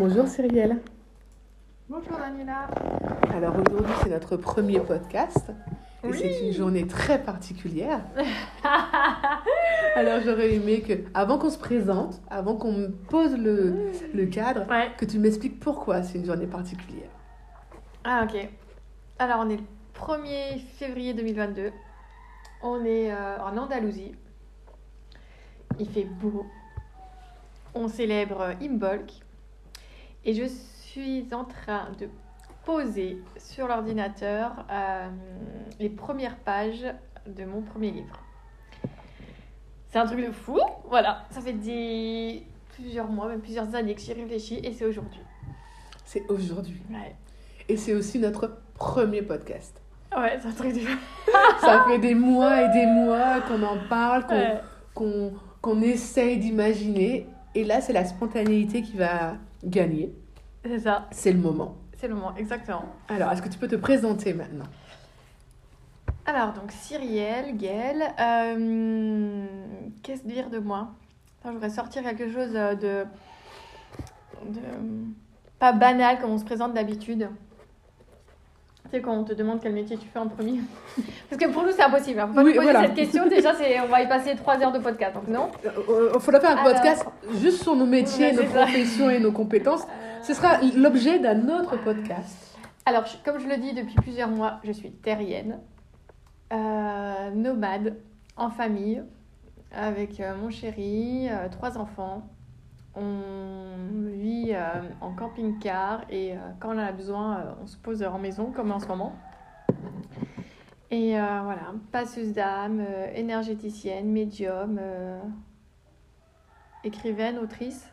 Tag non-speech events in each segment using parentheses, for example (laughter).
Bonjour Cyrielle. Bonjour Daniela. Alors aujourd'hui c'est notre premier podcast et Oui. c'est une journée très particulière. (laughs) Alors j'aurais aimé que, avant qu'on se présente, avant qu'on me pose le, le cadre, Ouais. que tu m'expliques pourquoi c'est une journée particulière. Ah ok. Alors on est le 1er février 2022. On est euh, en Andalousie. Il fait beau. On célèbre euh, Imbolc. Et je suis en train de poser sur l'ordinateur euh, les premières pages de mon premier livre. C'est un truc de fou. Voilà. Ça fait des... plusieurs mois, même plusieurs années que j'y réfléchis et c'est aujourd'hui. C'est aujourd'hui. Ouais. Et c'est aussi notre premier podcast. Ouais, c'est un truc de fou. (laughs) Ça fait des mois et des mois qu'on en parle, qu'on Ouais. essaye d'imaginer. Et là c'est la spontanéité qui va gagner. C'est ça, C'est le moment. c'est le moment, exactement. Alors est-ce que tu peux te présenter maintenant? Alors, donc, Cyrielle, Gaëlle, euh, qu'est-ce dire de moi? Je voudrais sortir quelque chose euh, de, de. pas banal comme on se présente d'habitude. Tu sais, quand on te demande quel métier tu fais en premier. (laughs) Parce que pour nous, c'est impossible. Il faut pas Oui, nous poser voilà. cette question. Déjà, on va y passer trois heures de podcast. Donc, non. Il faudra faire un Alors- podcast juste sur nos métiers, nos ça. professions et nos compétences. Ce sera l'objet d'un autre podcast. Alors, comme je le dis depuis plusieurs mois, je suis terrienne, euh, nomade, en famille, avec euh, mon chéri, euh, trois enfants. On vit euh, en camping-car et euh, quand on en a besoin, euh, on se pose en maison, comme en ce moment. Et voilà, passeuse d'âme, énergéticienne, médium, écrivaine, autrice.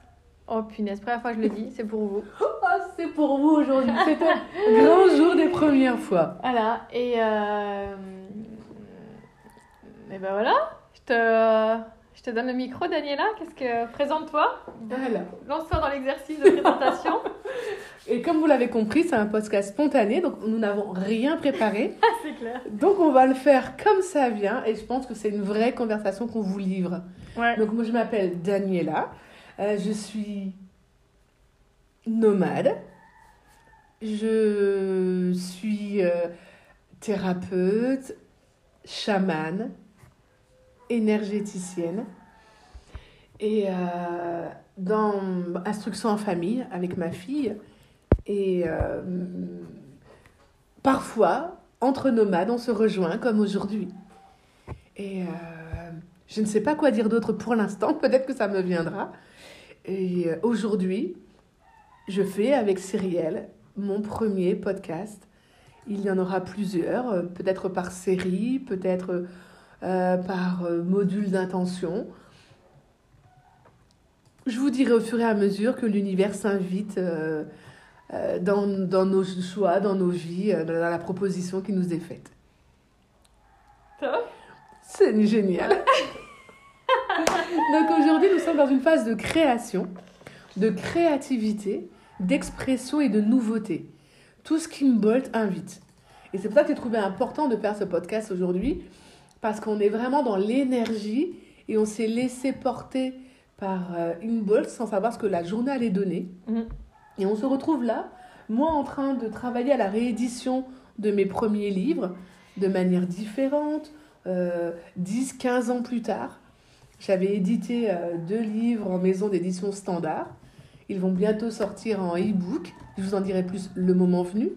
Oh punaise, première fois que je le dis, c'est pour vous. Ah, (laughs) c'est pour vous aujourd'hui. C'est un grand jour des premières fois. Voilà, et, et ben voilà, je te, je te donne le micro, Daniela. Qu'est-ce que. Présente-toi, Voilà. lance-toi dans l'exercice de présentation. (laughs) Et comme vous l'avez compris, c'est un podcast spontané, donc nous n'avons rien préparé. (laughs) Ah, c'est clair. Donc on va le faire comme ça vient, et je pense que c'est une vraie conversation qu'on vous livre. Ouais. Donc moi je m'appelle Daniela, Euh, je suis nomade, je suis euh, thérapeute, chamane, énergéticienne et euh, dans instruction en famille avec ma fille et euh, parfois entre nomades on se rejoint comme aujourd'hui et euh, je ne sais pas quoi dire d'autre pour l'instant, (laughs) peut-être que ça me viendra. Et aujourd'hui, je fais avec Cyrielle mon premier podcast. Il y en aura plusieurs, peut-être par série, peut-être par euh, module d'intention. Je vous dirai au fur et à mesure que l'univers s'invite euh, euh, dans, dans nos choix, dans nos vies, euh, dans la proposition qui nous est faite. Top. C'est génial. Donc aujourd'hui, nous sommes dans une phase de création, de créativité, d'expression et de nouveauté. Tout ce qui me bolte invite. Et c'est pour ça que j'ai trouvé important de faire ce podcast aujourd'hui, parce qu'on est vraiment dans l'énergie et on s'est laissé porter par euh, une bolt sans savoir ce que la journée allait donner. Mhm. Et on se retrouve là, moi en train de travailler à la réédition de mes premiers livres de manière différente, euh, 10-15 ans plus tard. J'avais édité euh, deux livres en maison d'édition standard. Ils vont bientôt sortir en e-book. Je vous en dirai plus le moment venu.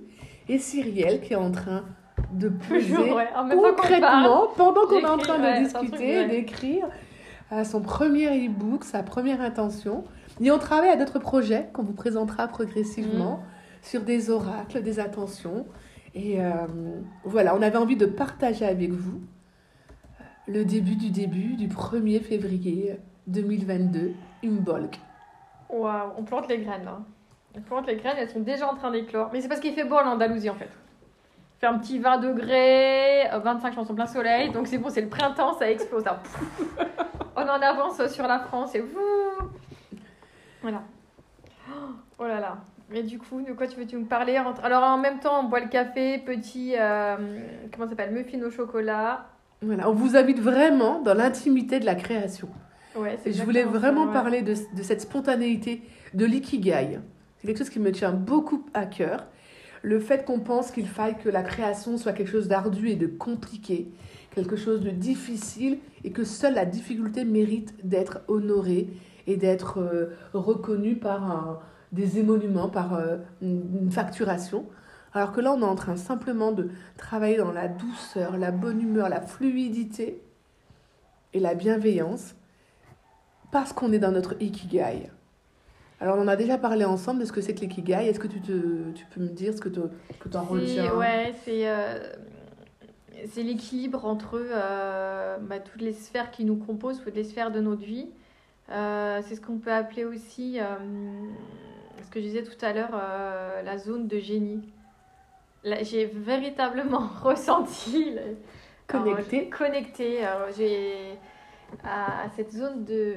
Et Cyrielle qui est en train de (laughs) poser Toujours, ouais. En même concrètement, pendant qu'on est en train de ouais, discuter, d'écrire à son premier e-book, sa première intention. Et on travaille à d'autres projets qu'on vous présentera progressivement Mm. sur des oracles, des intentions. Et euh, voilà, on avait envie de partager avec vous euh, le début du début du 1er février 2022, Imbolc. Waouh, on plante les graines là. On plante les graines, elles sont déjà en train d'éclore. Mais c'est parce qu'il fait beau en Andalousie en fait. Fait un petit 20 degrés, euh, 25 chances en plein soleil. Donc c'est bon, c'est le printemps, ça explose. là. (laughs) on en avance sur la France et vous. Voilà. Oh là là. Mais du coup, de quoi tu veux-tu nous parler Alors en même temps, on boit le café, petit, euh, comment ça s'appelle, muffin au chocolat. Voilà, on vous invite vraiment dans l'intimité de la création. Ouais, Et je voulais ça, vraiment ouais. parler de, de cette spontanéité, de l'ikigai. C'est quelque chose qui me tient beaucoup à cœur. Le fait qu'on pense qu'il faille que la création soit quelque chose d'ardu et de compliqué, quelque chose de difficile, et que seule la difficulté mérite d'être honorée et d'être euh, reconnue par des émoluments, par euh, une facturation. Alors que là, on est en train simplement de travailler dans la douceur, la bonne humeur, la fluidité et la bienveillance, parce qu'on est dans notre ikigai. Alors, on en a déjà parlé ensemble de ce que c'est que l'ikigai. Est-ce que tu, te, tu peux me dire ce que tu en retiens? Ouais, c'est euh, c'est l'équilibre entre euh, bah, toutes les sphères qui nous composent, toutes les sphères de notre vie. Euh, c'est ce qu'on peut appeler aussi, ce que je disais tout à l'heure, la zone de génie. J'ai véritablement (laughs) ressenti. Connecté. connecté. À, cette zone de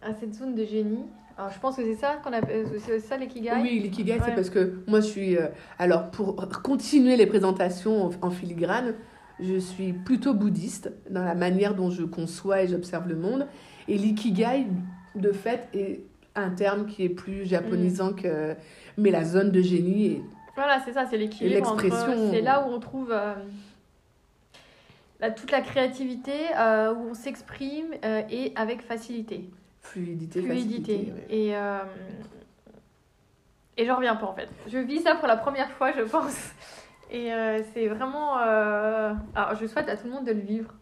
à cette zone de génie alors, je pense que c'est ça qu'on appelle, c'est ça l'ikigai. Oui, l'ikigai, c'est parce que moi, je suis. Euh, alors, pour continuer les présentations en, filigrane, je suis plutôt bouddhiste dans la manière dont je conçois et j'observe le monde. Et l'ikigai, de fait, est un terme qui est plus japonisant mm. que. Mais la zone de génie est. Voilà, c'est ça, c'est l'équilibre. L'expression. C'est là où on trouve. Euh, toute la créativité, euh, où on s'exprime et avec facilité. Fluidité, Fluidité. Et, euh, et j'en reviens pas en fait. Je vis ça pour la première fois, je pense. Et euh, c'est vraiment. Euh, alors, je souhaite à tout le monde de le vivre.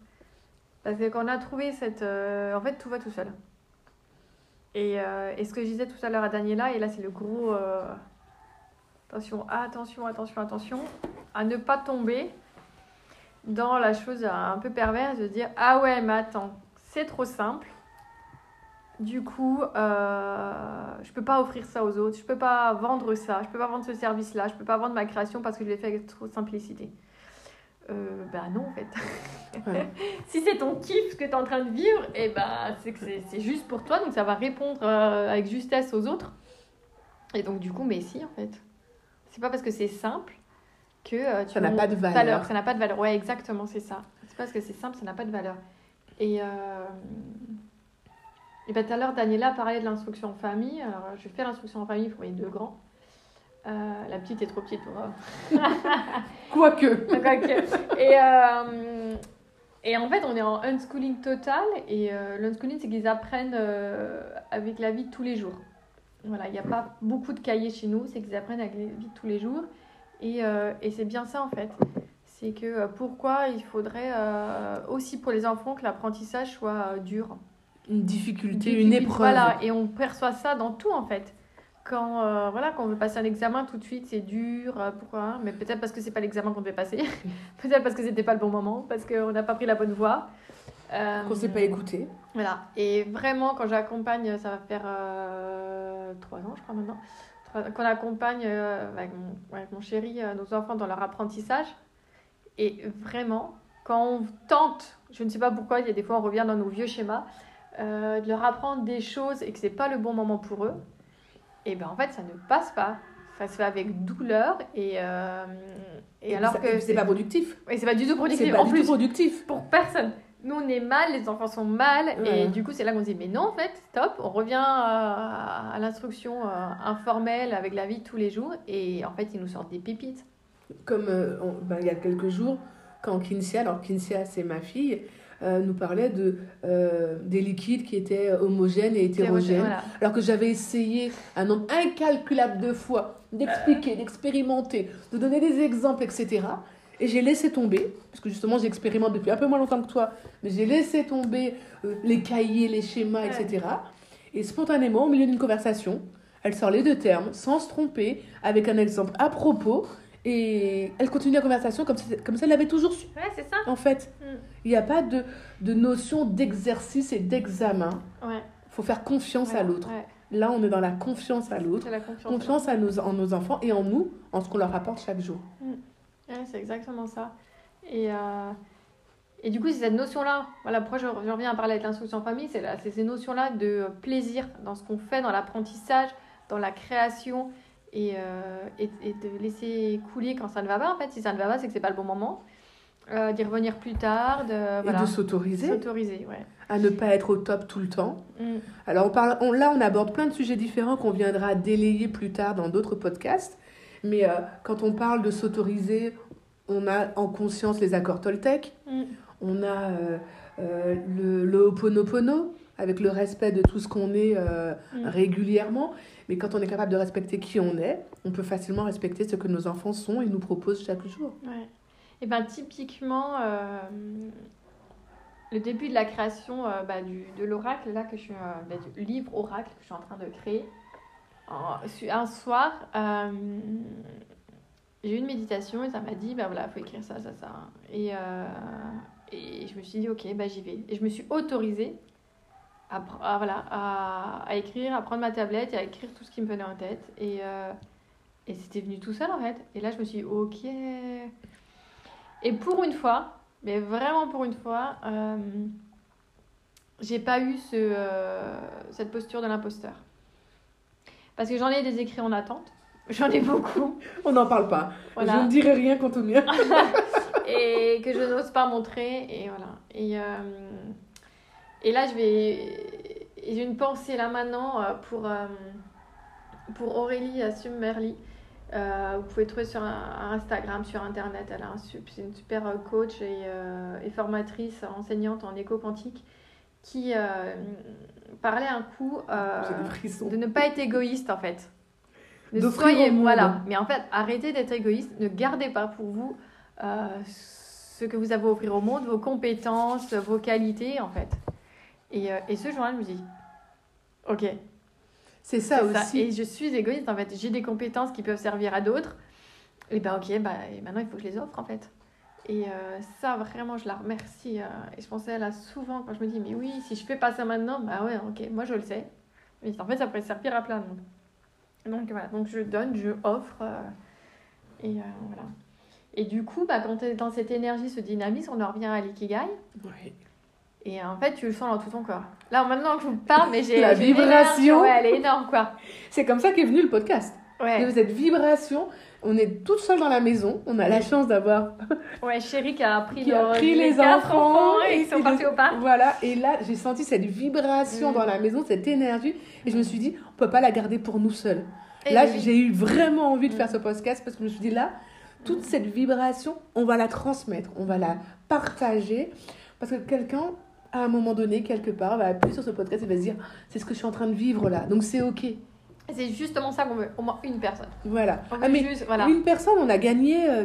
Parce que quand on a trouvé cette. En fait, tout va tout seul. Et, et ce que je disais tout à l'heure à Daniela, et là, c'est le gros. Attention, attention, attention, attention. À ne pas tomber dans la chose un peu perverse de dire Ah ouais, mais attends, c'est trop simple du coup, euh, je peux pas offrir ça aux autres, je peux pas vendre ça, je peux pas vendre ce service-là, je peux pas vendre ma création parce que je l'ai fait avec trop de simplicité. Euh, bah non en fait. (laughs) si c'est ton kiff ce que tu es en train de vivre, et eh ben c'est que c'est juste pour toi, donc ça va répondre euh, avec justesse aux autres. Et donc du coup, mais si en fait. C'est pas parce que c'est simple que euh, tu ça n'a pas de valeur. Ça n'a pas de valeur. Ouais, exactement, c'est ça. C'est parce que c'est simple, ça n'a pas de valeur. Et et bien tout à l'heure, Daniela parlait de l'instruction en famille. Alors, je fais l'instruction en famille pour mes deux grands. Euh, la petite est trop petite pour. (laughs) Quoique. Quoique. Et, euh, et en fait, on est en unschooling total. Et euh, l'unschooling, c'est qu'ils apprennent euh, avec la vie de tous les jours. Voilà, il n'y a pas beaucoup de cahiers chez nous, c'est qu'ils apprennent avec la vie de tous les jours. Et, et c'est bien ça, en fait. C'est que pourquoi il faudrait aussi pour les enfants que l'apprentissage soit dur une difficulté, une épreuve. Voilà, et on perçoit ça dans tout en fait. Quand, euh, voilà, quand on veut passer un examen, tout de suite c'est dur. Euh, pourquoi Mais peut-être parce que c'est pas l'examen qu'on devait passer. (laughs) peut-être parce que c'était pas le bon moment, parce qu'on n'a pas pris la bonne voie. Euh, qu'on s'est pas écouté. Voilà. Et vraiment, quand j'accompagne, ça va faire trois ans, je crois maintenant, qu'on accompagne avec mon, avec, mon, chéri nos enfants dans leur apprentissage. Et vraiment, quand on tente, je ne sais pas pourquoi, il y a des fois on revient dans nos vieux schémas, euh, de leur apprendre des choses et que c'est pas le bon moment pour eux, et ben en fait ça ne passe pas. Ça se fait avec douleur et, euh, et, alors que c'est pas productif. Oui, c'est pas du tout productif. Pas en du plus, tout productif pour personne. Nous on est mal, les enfants sont mal et du coup c'est là qu'on se dit mais non en fait stop, on revient à, l'instruction euh, informelle avec la vie de tous les jours et en fait ils nous sortent des pépites. Comme ben, il y a quelques jours quand Kinsia, alors Kinsia c'est ma fille, euh, nous parlait de, euh, des liquides qui étaient homogènes et hétérogènes. Alors que j'avais essayé un nombre incalculable de fois d'expliquer, d'expérimenter, de donner des exemples, etc. Et j'ai laissé tomber, parce que justement j'expérimente depuis un peu moins longtemps que toi, mais j'ai laissé tomber euh, les cahiers, les schémas, etc. Et spontanément, au milieu d'une conversation, elle sort les deux termes, sans se tromper, avec un exemple à propos, et elle continue la conversation comme si, comme si elle l'avait toujours su. Ouais, c'est ça. En fait, mm. il n'y a pas de, de notion d'exercice et d'examen. Ouais. Il faut faire confiance à l'autre. Là, on est dans la confiance à l'autre. Confiance, confiance à nos, en nos enfants et en nous, en ce qu'on leur apporte chaque jour. Mm. Ouais, c'est exactement ça. Et, euh, et du coup, c'est cette notion-là. Voilà pourquoi je, reviens à parler avec l'instruction en famille. C'est ces notions-là de plaisir dans ce qu'on fait, dans l'apprentissage, dans la création et, euh, et, et, de laisser couler quand ça ne va pas. En fait, si ça ne va pas, c'est que c'est pas le bon moment. euh, d'y revenir plus tard, de, Et voilà, de s'autoriser s'autoriser. Ouais. à ne pas être au top tout le temps. Mm. Alors on parle, on- là, on aborde plein de sujets différents qu'on viendra délayer plus tard dans d'autres podcasts. Mais euh, quand on parle de s'autoriser, on a en conscience les accords Toltec, Mm. on a euh, le, le Ho'oponopono, avec le respect de tout ce qu'on est euh, Mm. régulièrement. Mais quand on est capable de respecter qui on est, on peut facilement respecter ce que nos enfants sont et nous proposent chaque jour. Ouais. Et ben typiquement, euh, le début de la création euh, bah, du, de l'oracle, là, que je suis, bah, du livre oracle que je suis en train de créer, en- un soir, j'ai eu une méditation et ça m'a dit, bah voilà, faut écrire ça, ça, ça. Et, et je me suis dit, ok, bah j'y vais. Et je me suis autorisée à, à, voilà, à, à écrire, à prendre ma tablette et à écrire tout ce qui me venait en tête. Et, euh, et c'était venu tout seul en fait. Et là, je me suis dit, ok. Et pour une fois, mais vraiment pour une fois, euh, j'ai pas eu ce, euh, cette posture de l'imposteur. Parce que j'en ai des écrits en attente. J'en ai beaucoup. On n'en parle pas. Je Voilà. ne dirai rien quant au mien. (laughs) et que je n'ose pas montrer. Et voilà. Et, et là, je vais. J'ai une pensée là maintenant euh, pour, euh, pour Aurélie Assum Merli. Euh, vous pouvez trouver sur Instagram, sur Internet. Elle a un c'est une super euh, coach et, euh, et formatrice, enseignante en éco quantique qui euh, parlait un coup euh, de ne pas être égoïste en fait. Ne D'offrir soyez voilà, mais en fait arrêtez d'être égoïste, ne gardez pas pour vous euh, ce que vous avez à offrir au monde, vos compétences, vos qualités en fait. Et, euh, et ce jour-là, je me dis, ok, C'est ça aussi. Et je suis égoïste en fait. J'ai des compétences qui peuvent servir à d'autres. Et ben ok, bah, et maintenant il faut que je les offre en fait. Et euh, ça vraiment je la remercie. euh, et je pensais à elle souvent quand je me dis mais oui si je fais pas ça maintenant, bah ouais ok, moi je le sais. Mais en fait ça pourrait servir à plein de monde. Donc voilà, donc je donne, je offre. euh, et voilà. Et du coup, bah, quand tu es dans cette énergie, ce dynamisme, on en revient à l'ikigai. Ouais. Et en fait, tu le sens dans tout ton corps. Là, maintenant que je vous parle, mais j'ai. La vibration. Ouais, elle est énorme, quoi. C'est comme ça qu'est venu le podcast. Ouais. De cette vibration, on est toute seule dans la maison. On a la chance d'avoir Ouais, chérie qui a pris, qui a pris les quatre enfants et ils sont partis de- au parc. Voilà, et là j'ai senti cette vibration Mm. dans la maison, cette énergie, et je me suis dit, on peut pas la garder pour nous seuls. Et là oui. j'ai eu vraiment envie de Mm. faire ce podcast parce que je me suis dit, là, toute cette vibration, on va la transmettre, on va la partager, parce que quelqu'un, à un moment donné, quelque part, va appuyer sur ce podcast et va se dire, c'est ce que je suis en train de vivre là, donc c'est ok. C'est justement ça qu'on veut, au moins une personne. Voilà. On veut Ah, mais juste, voilà. Une personne, on a gagné euh,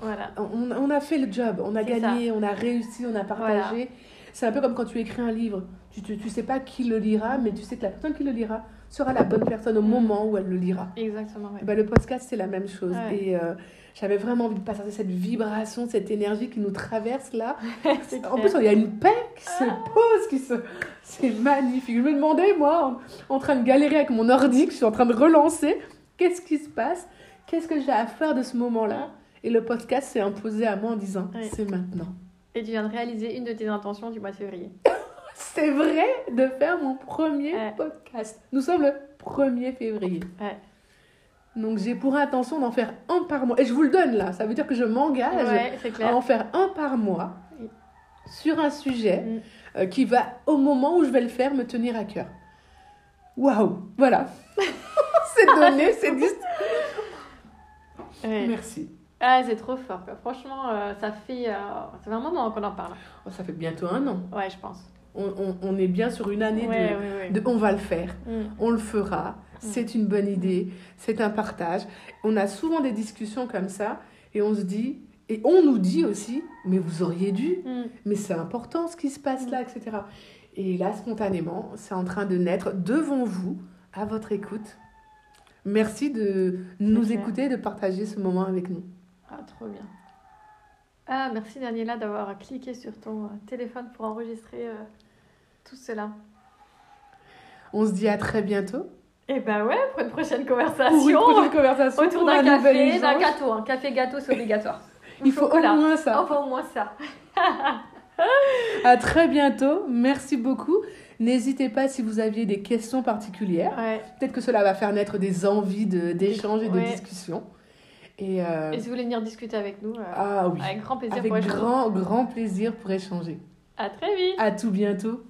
voilà. on, on a fait le job, on a gagné, on a réussi, on a partagé. C'est un peu comme quand tu écris un livre. Tu, tu, tu sais pas qui le lira, mais tu sais que la personne qui le lira sera la bonne personne au Mm. moment où elle le lira. Exactement, ouais. Ben, le podcast, c'est la même chose. Ouais. Et euh, j'avais vraiment envie de partager cette vibration, cette énergie qui nous traverse là. (laughs) C'est En plus, il y a une paix qui se pose, qui se... (laughs) c'est magnifique. Je me demandais, moi, en, en train de galérer avec mon ordi, que je suis en train de relancer, qu'est-ce qui se passe? Qu'est-ce que j'ai à faire de ce moment-là? Et le podcast s'est imposé à moi en disant, Ouais. c'est maintenant. Et tu viens de réaliser une de tes intentions du mois de février. (coughs) C'est vrai de faire mon premier Ouais. podcast. Nous sommes le 1er février. Ouais. Donc j'ai pour intention d'en faire un par mois. Et je vous le donne là, ça veut dire que je m'engage Ouais, à en faire un par mois sur un sujet Mm. euh, qui va, au moment où je vais le faire, me tenir à cœur. Waouh Voilà. (laughs) c'est donné, c'est dit. Ouais. Merci. Ah, c'est trop fort. Franchement, euh, ça fait. euh, ça fait un moment qu'on en parle. Oh, ça fait bientôt un an. Ouais, je pense. On, on- on est bien sur une année Ouais, de, ouais, ouais. de on va le faire. Mm. on le fera, c'est une bonne idée, c'est un partage. On a souvent des discussions comme ça et on se dit, et on nous dit aussi, mais vous auriez dû, Mm. mais c'est important ce qui se passe là, etc. Et là, spontanément, c'est en train de naître devant vous, à votre écoute. Merci de nous écouter, de partager ce moment avec nous. Ah, trop bien. Ah, merci Daniela d'avoir cliqué sur ton euh, téléphone pour enregistrer euh, tout cela. On se dit à très bientôt Et bah ouais, pour une prochaine conversation. pour une prochaine conversation, Autour d'un café, d'un gâteau. Un café gâteau, c'est obligatoire. (laughs) Il faut au moins ça. Enfin, au moins ça. (laughs) À très bientôt. Merci beaucoup. N'hésitez pas si vous aviez des questions particulières. Ouais. Peut-être que cela va faire naître des envies de- d'échange et de discussion. Et, euh, Et si vous voulez venir discuter avec nous, euh, ah oui, avec grand plaisir avec pour grand, grand plaisir pour échanger. À très vite À tout bientôt.